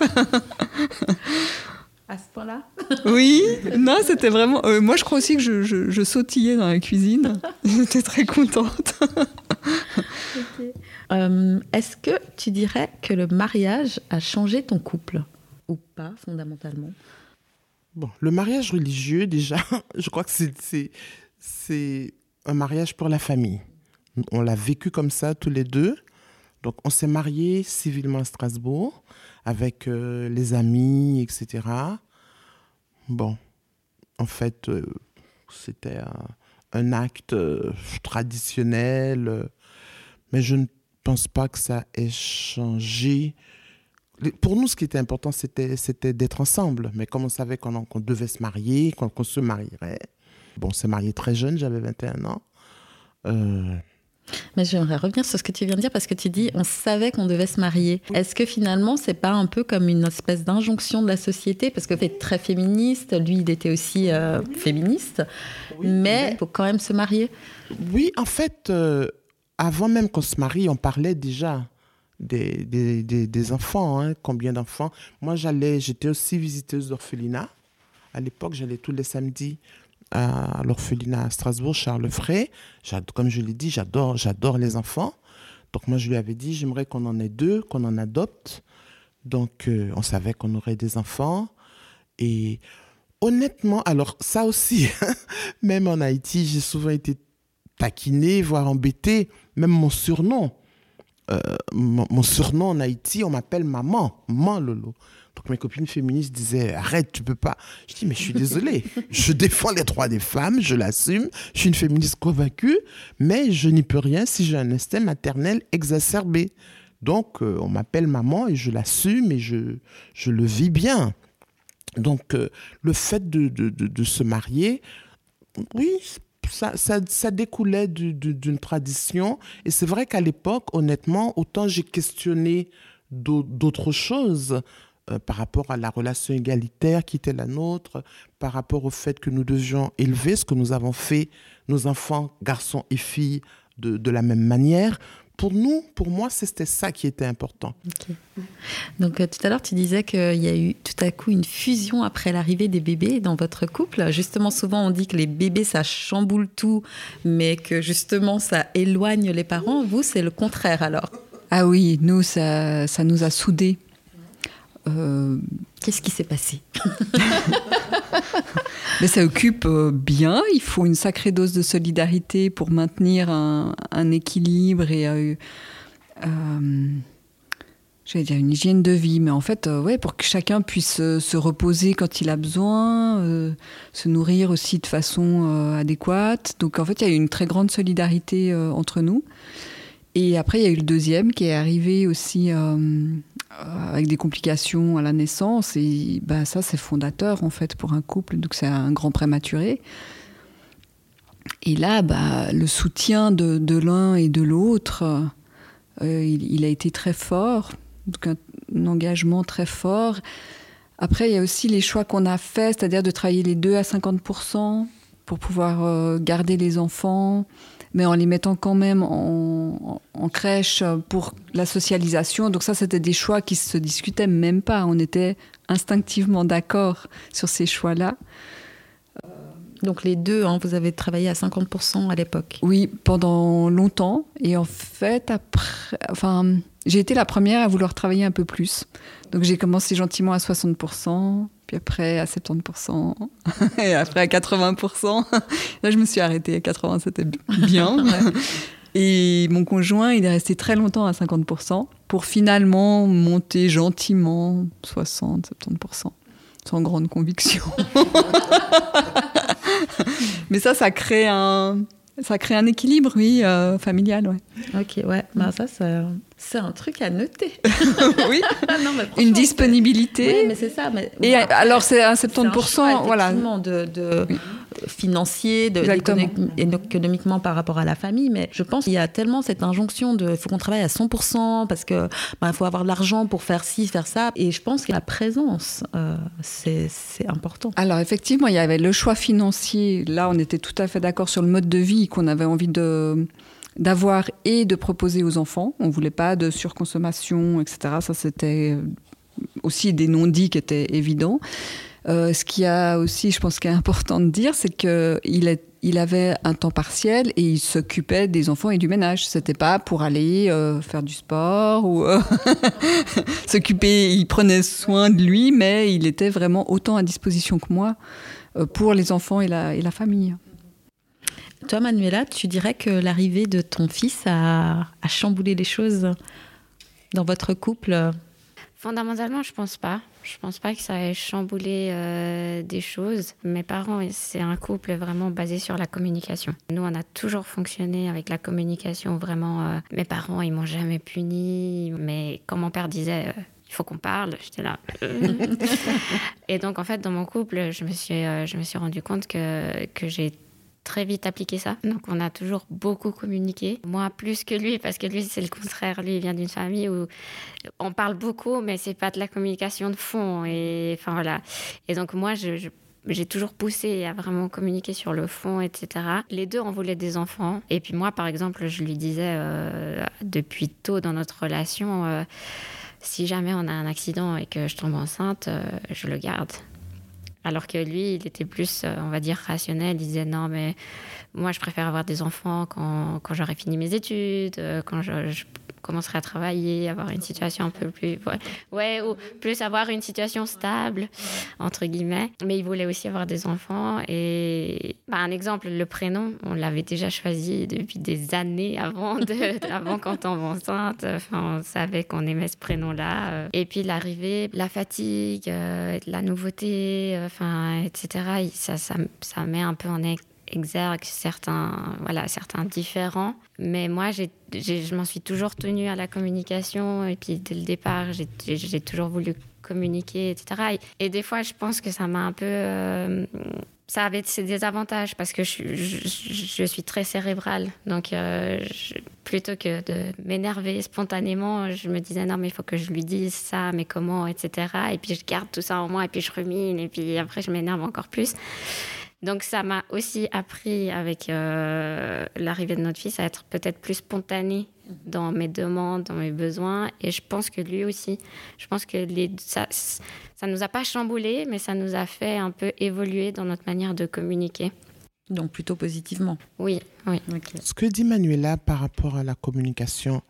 à ce point-là? Oui, non, c'était vraiment. Euh, moi, je crois aussi que je, sautillais dans la cuisine. J'étais très contente. Euh, est-ce que tu dirais que le mariage a changé ton couple ou pas fondamentalement? Bon, le mariage religieux, déjà, je crois que c'est un mariage pour la famille. On l'a vécu comme ça tous les deux. Donc on s'est mariés civilement à Strasbourg avec euh, les amis, etc. Bon, en fait, euh, c'était un, acte traditionnel, mais je ne pense pas que ça ait changé. Pour nous, ce qui était important, c'était, d'être ensemble. Mais comme on savait qu'on, devait se marier, qu'on se marierait, Bon, on s'est marié très jeune, j'avais 21 ans. Euh, mais j'aimerais revenir sur ce que tu viens de dire parce que tu dis on savait qu'on devait se marier. Est-ce que finalement c'est pas un peu comme une espèce d'injonction de la société? Parce que tu es très féministe, lui il était aussi euh, féministe, mais il faut quand même se marier. Oui, en fait, euh, avant même qu'on se marie, on parlait déjà des, des, des, enfants. Hein. Combien d'enfants Moi, j'allais, j'étais aussi visiteuse d'orphelinat. À l'époque, j'allais tous les samedis à l'orphelinat à Strasbourg, Charles Frey. Comme je l'ai dit, j'adore, j'adore les enfants. Donc moi, je lui avais dit, j'aimerais qu'on en ait deux, qu'on en adopte. Donc euh, on savait qu'on aurait des enfants. Et honnêtement, alors ça aussi, même en Haïti, j'ai souvent été taquinée, voire embêtée. Même mon surnom, euh, mon, mon, surnom en Haïti, on m'appelle maman, maman Lolo. Donc mes copines féministes disaient arrête, tu peux pas. Je dis mais je suis désolée, je défends les droits des femmes, je l'assume, je suis une féministe convaincue, mais je n'y peux rien si j'ai un instinct maternel exacerbé. Donc euh, on m'appelle maman et je l'assume et je, je le vis bien. Donc euh, le fait de, de, de, se marier, oui, ça, ça, découlait d'une tradition. Et c'est vrai qu'à l'époque, honnêtement, autant j'ai questionné d'autres choses. Euh, par rapport à la relation égalitaire qui était la nôtre, par rapport au fait que nous devions élever ce que nous avons fait, nos enfants, garçons et filles, de la même manière. Pour nous, pour moi, c'était ça qui était important. Donc euh, tout à l'heure, tu disais qu'il y a eu tout à coup une fusion après l'arrivée des bébés dans votre couple. Justement, souvent on dit que les bébés, ça chamboule tout, mais que justement, ça éloigne les parents. Vous, c'est le contraire alors Ah oui, nous, ça, ça nous a soudés. Euh, qu'est-ce qui s'est passé Mais ça occupe euh, bien. Il faut une sacrée dose de solidarité pour maintenir un, équilibre et euh, j'allais dire une hygiène de vie, mais en fait, ouais, pour que chacun puisse se reposer quand il a besoin, se nourrir aussi de façon adéquate. Donc en fait, il y a eu une très grande solidarité entre nous. Et après, il y a eu le deuxième qui est arrivé aussi euh, avec des complications à la naissance. Et bah, ça, c'est fondateur, en fait, pour un couple. Donc, c'est un grand prématuré. Et là, bah, le soutien de, de l'un et de l'autre, euh, il, a été très fort. Donc, un, engagement très fort. Après, il y a aussi les choix qu'on a faits, c'est-à-dire de travailler les deux à 50% pour pouvoir euh, garder les enfants mais en les mettant quand même en, crèche pour la socialisation. Donc ça, c'était des choix qui se discutaient même pas. On était instinctivement d'accord sur ces choix-là. Donc les deux, hein, vous avez travaillé à 50% à l'époque. Oui, pendant longtemps. Et en fait, après, enfin, j'ai été la première à vouloir travailler un peu plus. Donc j'ai commencé gentiment à 60%, puis après à 70%, et après à 80%. Là, je me suis arrêtée à 80%, c'était bien. Et mon conjoint, il est resté très longtemps à 50% pour finalement monter gentiment 60, 70%, sans grande conviction. Mais ça, ça crée un, ça crée un équilibre, oui, euh, familial, ouais. Ok, ouais. Bah, ça, c'est un truc à noter. oui. non, mais Une disponibilité. Oui, mais c'est ça. Mais... Et alors, c'est un 70%, un voilà. De, de financier, de, économiquement par rapport à la famille. Mais je pense qu'il y a tellement cette injonction de il faut qu'on travaille à 100% parce que bah, il faut avoir de l'argent pour faire ci, faire ça. Et je pense que la présence, euh, c'est important. Alors effectivement, il y avait le choix financier. Là, on était tout à fait d'accord sur le mode de vie qu'on avait envie de d'avoir et de proposer aux enfants. On voulait pas de surconsommation, etc. Ça, c'était aussi des non-dits qui étaient évidents. Euh, ce qui a aussi, je pense, qui est important de dire, c'est qu'il il avait un temps partiel et il s'occupait des enfants et du ménage. C'était pas pour aller euh, faire du sport ou euh, s'occuper. Il prenait soin de lui, mais il était vraiment autant à disposition que moi pour les enfants et la famille. Toi, Manuela, tu dirais que l'arrivée de ton fils a, a chamboulé les choses dans votre couple? Fondamentalement, je pense pas. Je pense pas que ça ait chamboulé euh, des choses. Mes parents, c'est un couple vraiment basé sur la communication. Nous, on a toujours fonctionné avec la communication vraiment. Euh, mes parents, ils m'ont jamais puni, mais quand mon père disait. Euh, il faut qu'on parle, j'étais là. et donc, en fait, dans mon couple, je me suis, je me suis rendu compte que, que j'ai très vite appliqué ça. Donc on a toujours beaucoup communiqué. Moi plus que lui parce que lui c'est le contraire. Lui vient d'une famille où on parle beaucoup mais c'est pas de la communication de fond et enfin voilà. Et donc moi je, j'ai toujours poussé à vraiment communiquer sur le fond, etc. Les deux en voulaient des enfants. Et puis moi, par exemple, je lui disais euh, depuis tôt dans notre relation, euh, si jamais on a un accident et que je tombe enceinte, euh, je le garde. Alors que lui, il était plus, euh, on va dire, rationnel. Il disait non, mais moi, je préfère avoir des enfants quand, j'aurai fini mes études, euh, quand je, commencerai à travailler, avoir une situation un peu plus. Ouais, ou plus avoir une situation stable, entre guillemets. Mais il voulait aussi avoir des enfants. Et bah, un exemple, le prénom, on l'avait déjà choisi depuis des années avant, de, avant qu'on tombe enceinte. Enfin, on savait qu'on aimait ce prénom-là. Et puis l'arrivée, la fatigue, euh, la nouveauté, enfin, etc., ça, ça, ça met un peu en exergue certains, voilà, certains différents. Mais moi, je m'en suis toujours tenue à la communication. Et puis, dès le départ, j'ai, toujours voulu communiquer, etc. Et, des fois, je pense que ça m'a un peu... Euh, ça avait ses désavantages parce que je, je, suis très cérébrale. Donc, euh, plutôt que de m'énerver spontanément, je me disais non, mais il faut que je lui dise ça, mais comment, etc. Et puis, je garde tout ça en moi et puis je rumine et puis après, je m'énerve encore plus. Donc ça m'a aussi appris avec euh, l'arrivée de notre fils à être peut-être plus spontanée dans mes demandes, dans mes besoins. Et je pense que lui aussi, je pense que les, ça ne nous a pas chamboulé, mais ça nous a fait un peu évoluer dans notre manière de communiquer. Donc plutôt positivement. Oui, oui. Okay. Ce que dit Manuela par rapport à la communication,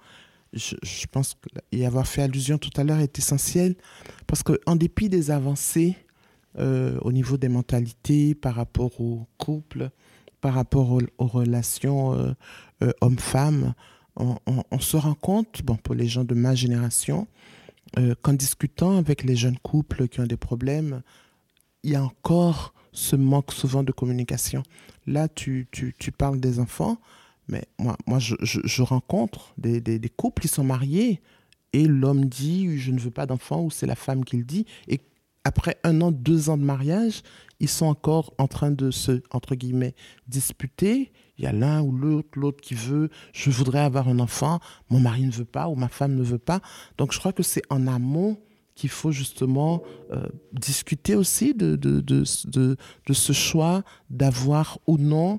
je, je pense y avoir fait allusion tout à l'heure est essentiel parce qu'en dépit des avancées, euh, au niveau des mentalités, par rapport au couple, par rapport aux, relations euh, euh, hommes-femmes. On, se rend compte, bon, pour les gens de ma génération, euh, qu'en discutant avec les jeunes couples qui ont des problèmes, il y a encore ce manque souvent de communication. Là, tu, tu, parles des enfants, mais moi, moi je, je, rencontre des, des, des, couples qui sont mariés et l'homme dit je ne veux pas d'enfants ou c'est la femme qui le dit et après un an, deux ans de mariage, ils sont encore en train de se, entre guillemets, disputer. Il y a l'un ou l'autre, l'autre qui veut, je voudrais avoir un enfant, mon mari ne veut pas ou ma femme ne veut pas. Donc je crois que c'est en amont qu'il faut justement euh, discuter aussi de, de, de, de, ce choix d'avoir ou non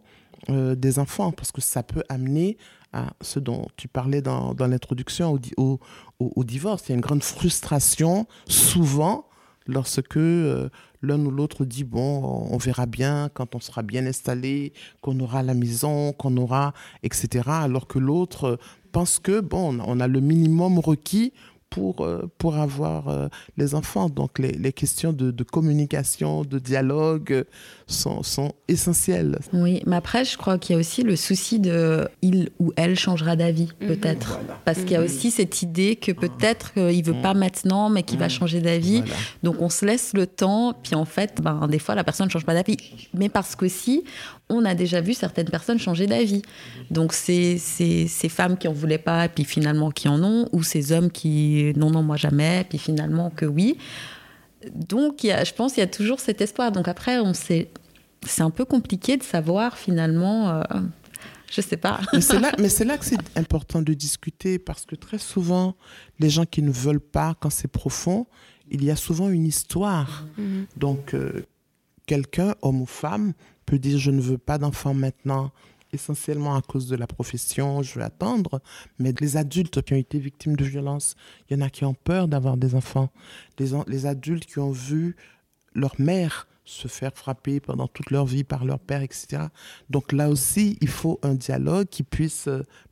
euh, des enfants, parce que ça peut amener à ce dont tu parlais dans, dans l'introduction au, au, au divorce. Il y a une grande frustration, souvent, lorsque euh, l'un ou l'autre dit bon, on verra bien quand on sera bien installé, qu'on aura la maison, qu'on aura, etc. Alors que l'autre pense que bon, on a le minimum requis pour, euh, pour avoir euh, les enfants. Donc les, les questions de, de, communication, de dialogue sont, sont, essentielles. Oui, mais après, je crois qu'il y a aussi le souci de il ou elle changera d'avis, mmh. peut-être. Voilà. Parce mmh. qu'il y a aussi cette idée que peut-être il ne veut mmh. pas maintenant, mais qu'il va changer d'avis. Voilà. Donc on se laisse le temps, puis en fait, ben, des fois, la personne ne change pas d'avis. Mais parce qu'aussi, on a déjà vu certaines personnes changer d'avis. Donc c'est ces femmes qui en voulaient pas, puis finalement qui en ont, ou ces hommes qui non, non, moi jamais, puis finalement que oui. Donc y a, je pense qu'il y a toujours cet espoir. Donc après, on sait, c'est un peu compliqué de savoir finalement. Euh, je sais pas. mais c'est là, mais c'est là que c'est important de discuter parce que très souvent, les gens qui ne veulent pas, quand c'est profond, il y a souvent une histoire. Mm -hmm. Donc, euh, quelqu'un, homme ou femme, peut dire je ne veux pas d'enfant maintenant, essentiellement à cause de la profession, je vais attendre. Mais les adultes qui ont été victimes de violences, il y en a qui ont peur d'avoir des enfants. Les, les adultes qui ont vu leur mère se faire frapper pendant toute leur vie par leur père, etc. Donc là aussi, il faut un dialogue qui puisse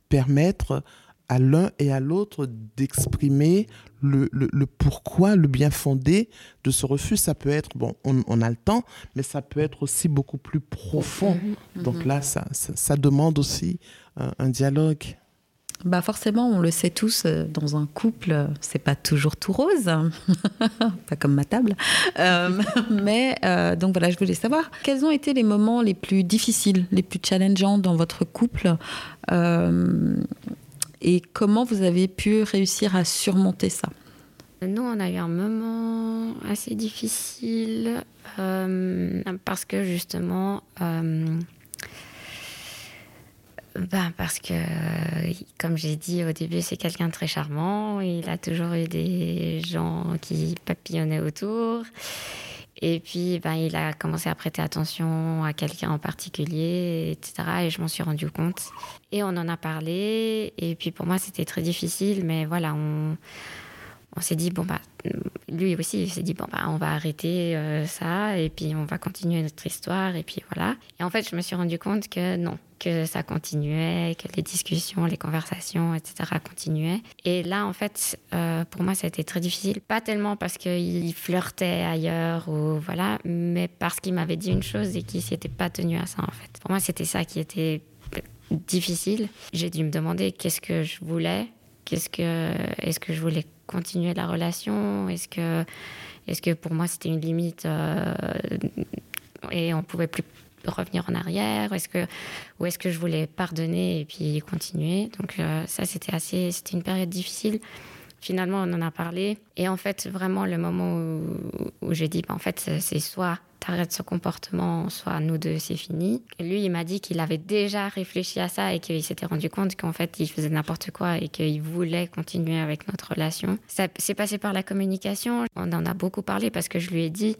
permettre à l'un et à l'autre d'exprimer le, le, le, pourquoi, le bien fondé de ce refus. Ça peut être, bon, on, on, a le temps, mais ça peut être aussi beaucoup plus profond. Mmh, mmh. Donc là, ça, ça, ça, demande aussi un, un dialogue. Bah forcément, on le sait tous, dans un couple, c'est pas toujours tout rose, pas comme ma table. Euh, mais euh, donc voilà, je voulais savoir quels ont été les moments les plus difficiles, les plus challengeants dans votre couple euh, et comment vous avez pu réussir à surmonter ça Nous, on a eu un moment assez difficile euh, parce que justement, euh, ben parce que, comme j'ai dit au début, c'est quelqu'un de très charmant. Il a toujours eu des gens qui papillonnaient autour. Et puis, ben, il a commencé à prêter attention à quelqu'un en particulier, etc. Et je m'en suis rendu compte. Et on en a parlé. Et puis, pour moi, c'était très difficile. Mais voilà, on, on s'est dit, bon, bah, lui aussi, il s'est dit, bon, bah, on va arrêter euh, ça et puis on va continuer notre histoire. Et puis voilà. Et en fait, je me suis rendu compte que non, que ça continuait, que les discussions, les conversations, etc. continuaient. Et là, en fait, euh, pour moi, ça a été très difficile. Pas tellement parce qu'il flirtait ailleurs ou voilà, mais parce qu'il m'avait dit une chose et qu'il s'était pas tenu à ça, en fait. Pour moi, c'était ça qui était difficile. J'ai dû me demander qu'est-ce que je voulais, qu'est-ce que, est-ce que je voulais continuer la relation? Est-ce que, pour moi c'était une limite euh, et on pouvait plus revenir en arrière? Est-ce que ou est-ce que je voulais pardonner et puis continuer? Donc euh, ça c'était assez, c'était une période difficile. Finalement, on en a parlé. Et en fait, vraiment, le moment où, j'ai dit, bah, en fait, c'est soit t'arrêtes ce comportement, soit nous deux, c'est fini. lui, il m'a dit qu'il avait déjà réfléchi à ça et qu'il s'était rendu compte qu'en fait, il faisait n'importe quoi et qu'il voulait continuer avec notre relation. Ça s'est passé par la communication. On en a beaucoup parlé parce que je lui ai dit,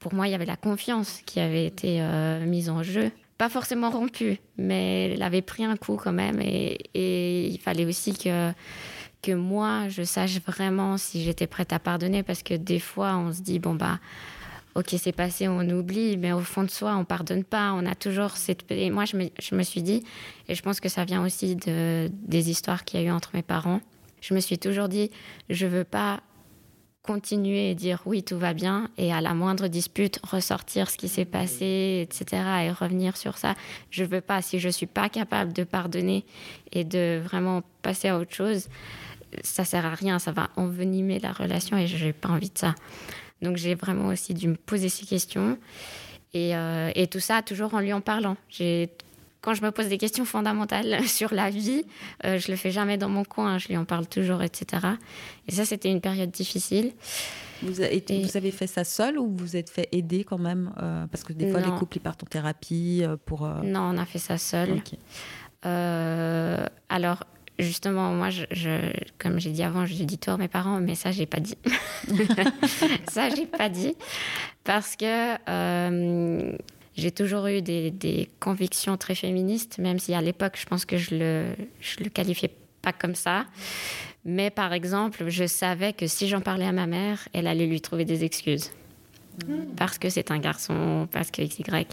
pour moi, il y avait la confiance qui avait été euh, mise en jeu pas forcément rompue, mais elle avait pris un coup quand même. Et, et il fallait aussi que que moi, je sache vraiment si j'étais prête à pardonner, parce que des fois, on se dit, bon, bah, ok, c'est passé, on oublie, mais au fond de soi, on pardonne pas. On a toujours cette. Et moi, je me, suis dit, et je pense que ça vient aussi de, des histoires qu'il y a eu entre mes parents. Je me suis toujours dit, je veux pas continuer et dire oui, tout va bien, et à la moindre dispute, ressortir ce qui s'est passé, etc., et revenir sur ça. Je veux pas, si je suis pas capable de pardonner et de vraiment passer à autre chose, ça sert à rien, ça va envenimer la relation et je n'ai pas envie de ça. Donc j'ai vraiment aussi dû me poser ces questions et, euh, et tout ça toujours en lui en parlant. J'ai quand je me pose des questions fondamentales sur la vie, euh, je le fais jamais dans mon coin, je lui en parle toujours, etc. Et ça, c'était une période difficile. Vous, vous avez fait ça seul ou vous êtes fait aider quand même euh, Parce que des fois, les couples, ils partent en thérapie pour... Non, on a fait ça seul. alors, justement, moi, je, comme j'ai dit avant, j'ai dit tout à mes parents, mais ça, j'ai pas dit. ça, j'ai pas dit. Parce que euh, j'ai toujours eu des, convictions très féministes, même si à l'époque, je pense que je le, je le qualifiais pas comme ça. Mais par exemple, je savais que si j'en parlais à ma mère, elle allait lui trouver des excuses. Mmh. Parce que c'est un garçon, parce que XY.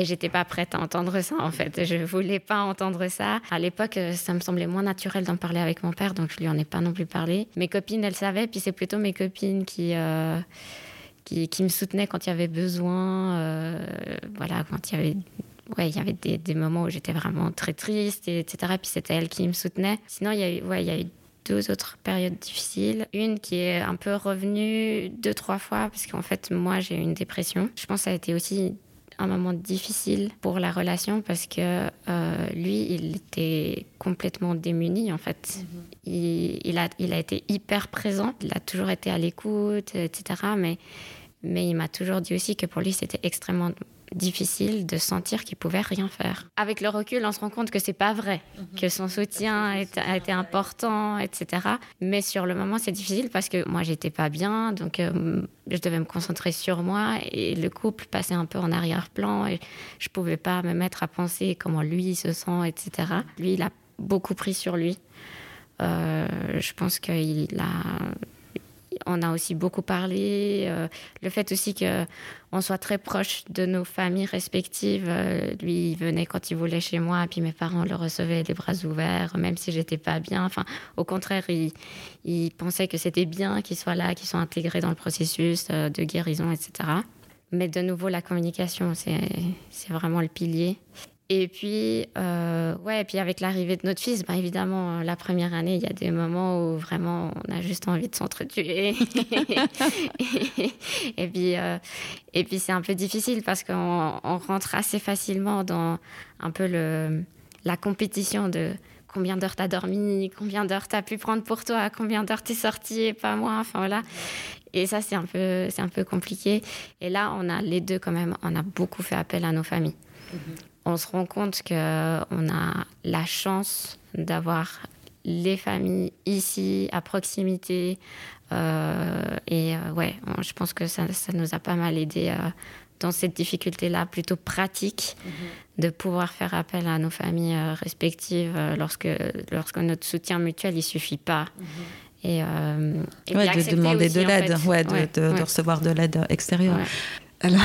Et j'étais pas prête à entendre ça, en fait. Je voulais pas entendre ça. À l'époque, euh, ça me semblait moins naturel d'en parler avec mon père, donc je lui en ai pas non plus parlé. Mes copines, elles savaient, puis c'est plutôt mes copines qui, euh, qui, me soutenaient quand il y avait besoin. Euh, voilà, quand il y avait ouais, il y avait des, des moments où j'étais vraiment très triste, et, etc. Puis c'était elle qui me soutenait. Sinon, il y a ouais, il y a eu deux autres périodes difficiles. Une qui est un peu revenue deux, trois fois, parce qu'en fait, moi, j'ai eu une dépression. Je pense que ça a été aussi un moment difficile pour la relation parce que euh, lui, il était complètement démuni en fait. Mhm. il, a, il a été hyper présent, il a toujours été à l'écoute, etc. Mais, mais il m'a toujours dit aussi que pour lui, c'était extrêmement difficile de sentir qu'il pouvait rien faire. Avec le recul, on se rend compte que c'est pas vrai, mhm. que son soutien a été important, etc. Mais sur le moment, c'est difficile parce que moi, j'étais pas bien, donc euh, je devais me concentrer sur moi et le couple passait un peu en arrière-plan et je pouvais pas me mettre à penser comment lui se sent, etc. Lui, il a beaucoup pris sur lui. Euh, je pense qu'il a on a aussi beaucoup parlé. Euh, le fait aussi qu'on soit très proche de nos familles respectives. Euh, lui, il venait quand il voulait chez moi, puis mes parents le recevaient les bras ouverts, même si j'étais pas bien. Enfin, au contraire, il, pensait que c'était bien qu'il soit là, qu'il soit intégré dans le processus euh, de guérison, etc. Mais de nouveau, la communication, c'est vraiment le pilier. Et puis, euh, ouais, et puis avec l'arrivée de notre fils, bah, évidemment, euh, la première année, il y a des moments où vraiment on a juste envie de s'entretuer. et, puis, euh, et puis c'est un peu difficile parce qu'on rentre assez facilement dans un peu la compétition de combien d'heures t'as dormi, combien d'heures t'as pu prendre pour toi, combien d'heures t'es sorti et pas moi. Enfin voilà. Et ça, c'est un peu, un peu compliqué. Et là, on a les deux quand même, on a beaucoup fait appel à nos familles. On se rend compte qu'on a la chance d'avoir les familles ici, à proximité. et ouais, je pense que ça, ça, nous a pas mal aidé dans cette difficulté-là plutôt pratique mhm. de pouvoir faire appel à nos familles respectives lorsque, lorsque notre soutien mutuel il suffit pas. Mhm. Et, euh, de demander de l'aide, ouais, de, recevoir de l'aide extérieure. Alors,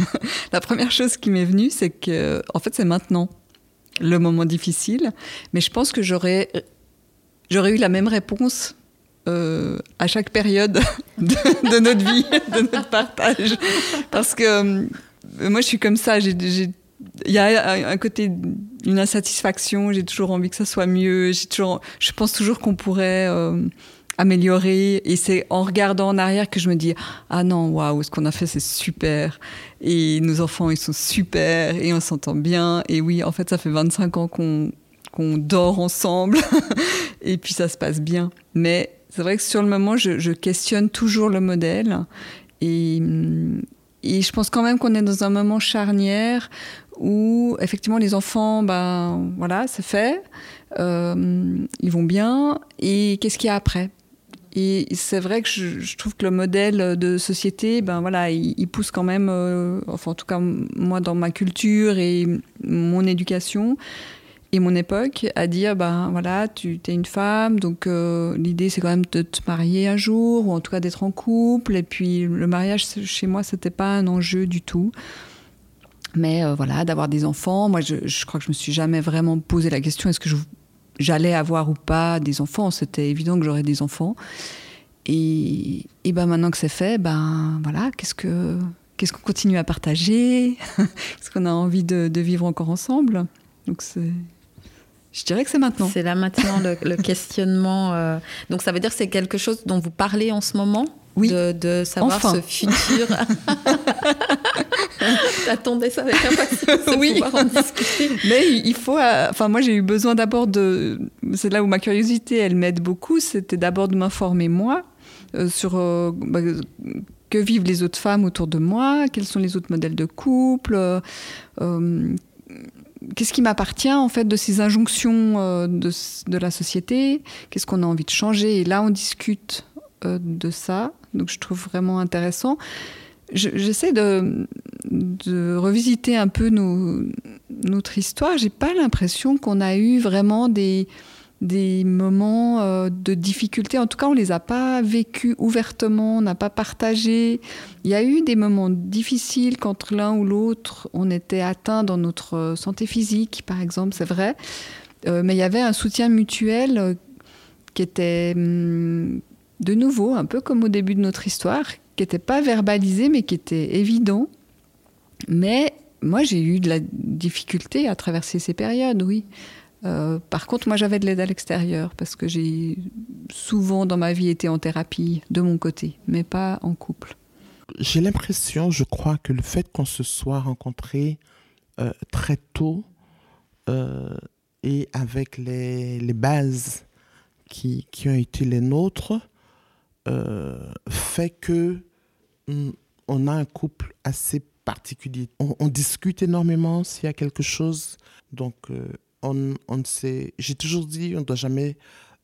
la première chose qui m'est venue, c'est que, en fait, c'est maintenant le moment difficile, mais je pense que j'aurais, j'aurais eu la même réponse euh, à chaque période de, notre vie, de notre partage, parce que euh, moi, je suis comme ça. Il y a un côté une insatisfaction j'ai toujours envie que ça soit mieux j'ai toujours je pense toujours qu'on pourrait euh, améliorer et c'est en regardant en arrière que je me dis ah non waouh ce qu'on a fait c'est super et nos enfants ils sont super et on s'entend bien. Et oui en fait ça fait 25 ans qu'on dort ensemble. Et puis ça se passe bien. Mais c'est vrai que sur le moment je, questionne toujours le modèle. Et et je pense quand même qu'on est dans un moment charnière où effectivement les enfants, ben voilà, c'est fait, euh, ils vont bien. Et qu'est-ce qu'il y a après? Et c'est vrai que je, trouve que le modèle de société, ben voilà, il, pousse quand même, euh, enfin en tout cas moi dans ma culture et mon éducation et mon époque, à dire ben voilà, tu es une femme, donc euh, l'idée c'est quand même de te marier un jour ou en tout cas d'être en couple. Et puis le mariage chez moi c'était pas un enjeu du tout. Mais euh, voilà, d'avoir des enfants. Moi, je, crois que je me suis jamais vraiment posé la question est-ce que j'allais avoir ou pas des enfants C'était évident que j'aurais des enfants. Et, et, ben maintenant que c'est fait, ben voilà, qu'est-ce que qu'est-ce qu'on continue à partager? Est-ce qu'on a envie de, vivre encore ensemble? Donc c'est je dirais que c'est maintenant. C'est là maintenant le, questionnement. Euh, donc ça veut dire que c'est quelque chose dont vous parlez en ce moment? Oui. de, savoir ce futur. T'attendais ça avec impatience oui. pouvoir en discuter. Mais il faut. Euh, enfin, moi, j'ai eu besoin d'abord de. C'est là où ma curiosité, elle m'aide beaucoup. C'était d'abord de m'informer moi euh, sur euh, bah, que vivent les autres femmes autour de moi, quels sont les autres modèles de couple. Qu'est-ce qui m'appartient en fait de ces injonctions de, de, la société Qu'est-ce qu'on a envie de changer Et là, on discute de ça. Donc, je trouve vraiment intéressant j'essaie de, revisiter un peu notre histoire. J'ai pas l'impression qu'on a eu vraiment des, des moments euh, de difficulté. En tout cas, on les a pas vécus ouvertement, on n'a pas partagé. Il y a eu des moments difficiles quand l'un ou l'autre, on était atteint dans notre santé physique, par exemple, c'est vrai. Euh, mais il y avait un soutien mutuel euh, qui était hum, de nouveau, un peu comme au début de notre histoire, qui n'était pas verbalisé, mais qui était évident. Mais moi, j'ai eu de la difficulté à traverser ces périodes, oui. Euh, par contre, moi, j'avais de l'aide à l'extérieur parce que j'ai souvent dans ma vie été en thérapie de mon côté, mais pas en couple. J'ai l'impression, je crois, que le fait qu'on se soit rencontrés euh, très tôt euh, et avec les, les bases qui, qui, ont été les nôtres fait que on a un couple assez particulier. On, discute énormément s'il y a quelque chose. Donc, euh, on, on sait. J'ai toujours dit, on ne doit jamais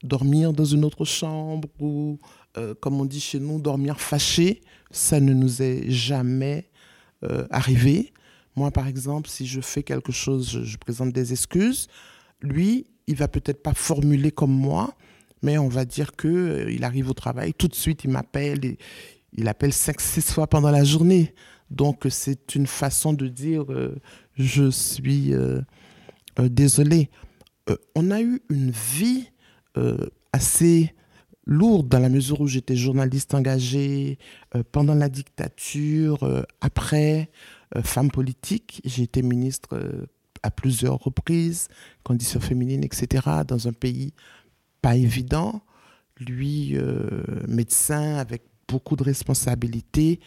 dormir dans une autre chambre ou, euh, comme on dit chez nous, dormir fâché. Ça ne nous est jamais euh, arrivé. Moi, par exemple, si je fais quelque chose, je, présente des excuses. Lui, il va peut-être pas formuler comme moi, mais on va dire que il arrive au travail, tout de suite, il m'appelle, il appelle cinq, six fois pendant la journée. Donc, c'est une façon de dire euh, je suis euh, euh, désolé. on a eu une vie assez lourde dans la mesure où j'étais journaliste engagée pendant la dictature, après, femme politique. J'ai été ministre à plusieurs reprises, conditions féminines, etc., dans un pays pas évident. Lui, médecin avec beaucoup de responsabilités.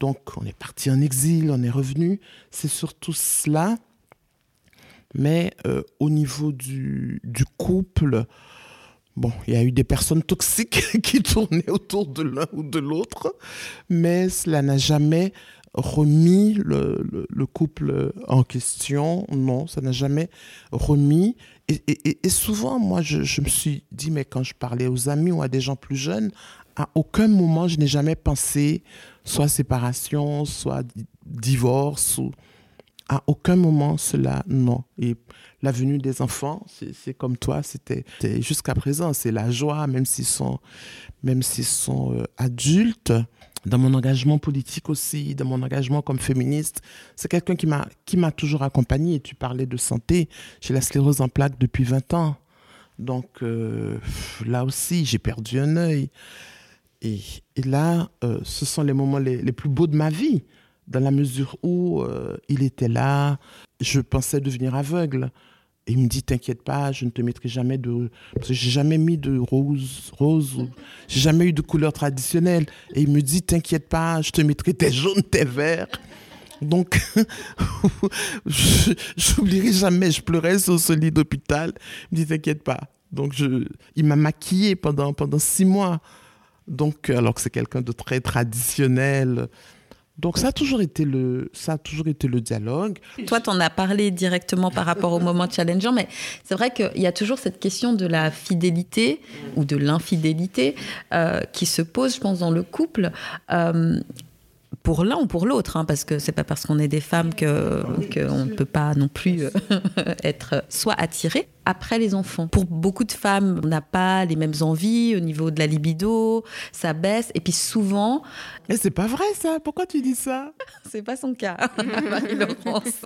Donc, on est parti en exil, on est revenu. C'est surtout cela. Mais euh, au niveau du, du couple, bon, il y a eu des personnes toxiques qui tournaient autour de l'un ou de l'autre, mais cela n'a jamais remis le, le, couple en question. Non, ça n'a jamais remis. Et, souvent, moi, je, me suis dit, mais quand je parlais aux amis ou à des gens plus jeunes, à aucun moment, je n'ai jamais pensé soit séparation, soit divorce. Ou... À aucun moment, cela, non. Et la venue des enfants, c'est comme toi, c'était jusqu'à présent, c'est la joie, même s'ils sont, même sont euh, adultes dans mon engagement politique aussi, dans mon engagement comme féministe. C'est quelqu'un qui m'a qui m'a toujours accompagné. Tu parlais de santé. J'ai la sclérose en plaques depuis 20 ans. Donc euh, là aussi, j'ai perdu un œil. Et, et là, euh, ce sont les moments les, les, plus beaux de ma vie, dans la mesure où euh, il était là. Je pensais devenir aveugle. Et il me dit, t'inquiète pas, je ne te mettrai jamais de... Parce que j'ai jamais mis de rose, rose, j'ai jamais eu de couleur traditionnelle. Et il me dit, t'inquiète pas, je te mettrai tes jaunes, tes verts. Donc, j'oublierai jamais, je pleurais sur ce lit d'hôpital. Il me dit, t'inquiète pas. Donc, je... il m'a maquillée pendant, pendant six mois. Donc, alors que c'est quelqu'un de très traditionnel, donc ça a toujours été le, ça a toujours été le dialogue. Toi, tu en as parlé directement par rapport au moment challengeant, mais c'est vrai qu'il y a toujours cette question de la fidélité ou de l'infidélité euh, qui se pose, je pense, dans le couple. Euh, pour l'un ou pour l'autre, hein, parce que c'est pas parce qu'on est des femmes que qu'on ne peut pas non plus euh, être soit attiré après les enfants. Pour beaucoup de femmes, on n'a pas les mêmes envies au niveau de la libido, ça baisse, et puis souvent. Mais c'est pas vrai ça. Pourquoi tu dis ça? C'est pas son cas, Marie-Laurence.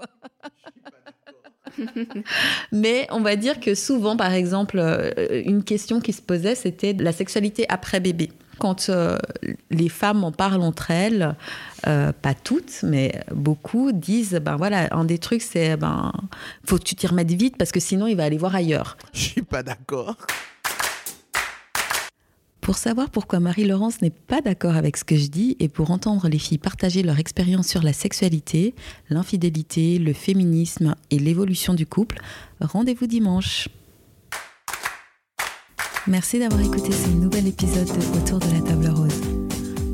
Mais on va dire que souvent, par exemple, euh, une question qui se posait, c'était la sexualité après bébé quand euh, les femmes en parlent entre elles, euh, pas toutes, mais beaucoup disent ben voilà, un des trucs c'est ben faut que tu t'y remettes vite parce que sinon il va aller voir ailleurs. Je suis pas d'accord. Pour savoir pourquoi Marie-Laurence n'est pas d'accord avec ce que je dis et pour entendre les filles partager leur expérience sur la sexualité, l'infidélité, le féminisme et l'évolution du couple, rendez-vous dimanche. Merci d'avoir écouté ce nouvel épisode de Autour de la table rose.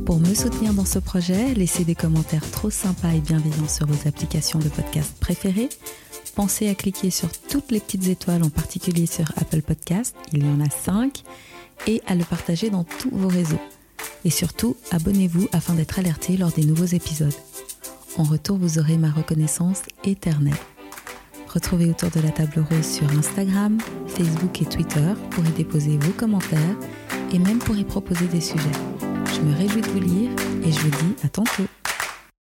Pour me soutenir dans ce projet, laissez des commentaires trop sympas et bienveillants sur vos applications de podcast préférées. Pensez à cliquer sur toutes les petites étoiles, en particulier sur Apple Podcast, il y en a 5, et à le partager dans tous vos réseaux. Et surtout, abonnez-vous afin d'être alerté lors des nouveaux épisodes. En retour, vous aurez ma reconnaissance éternelle. Retrouvez autour de la table rose sur Instagram, Facebook et Twitter pour y déposer vos commentaires et même pour y proposer des sujets. Je me réjouis de vous lire et je vous dis à tantôt.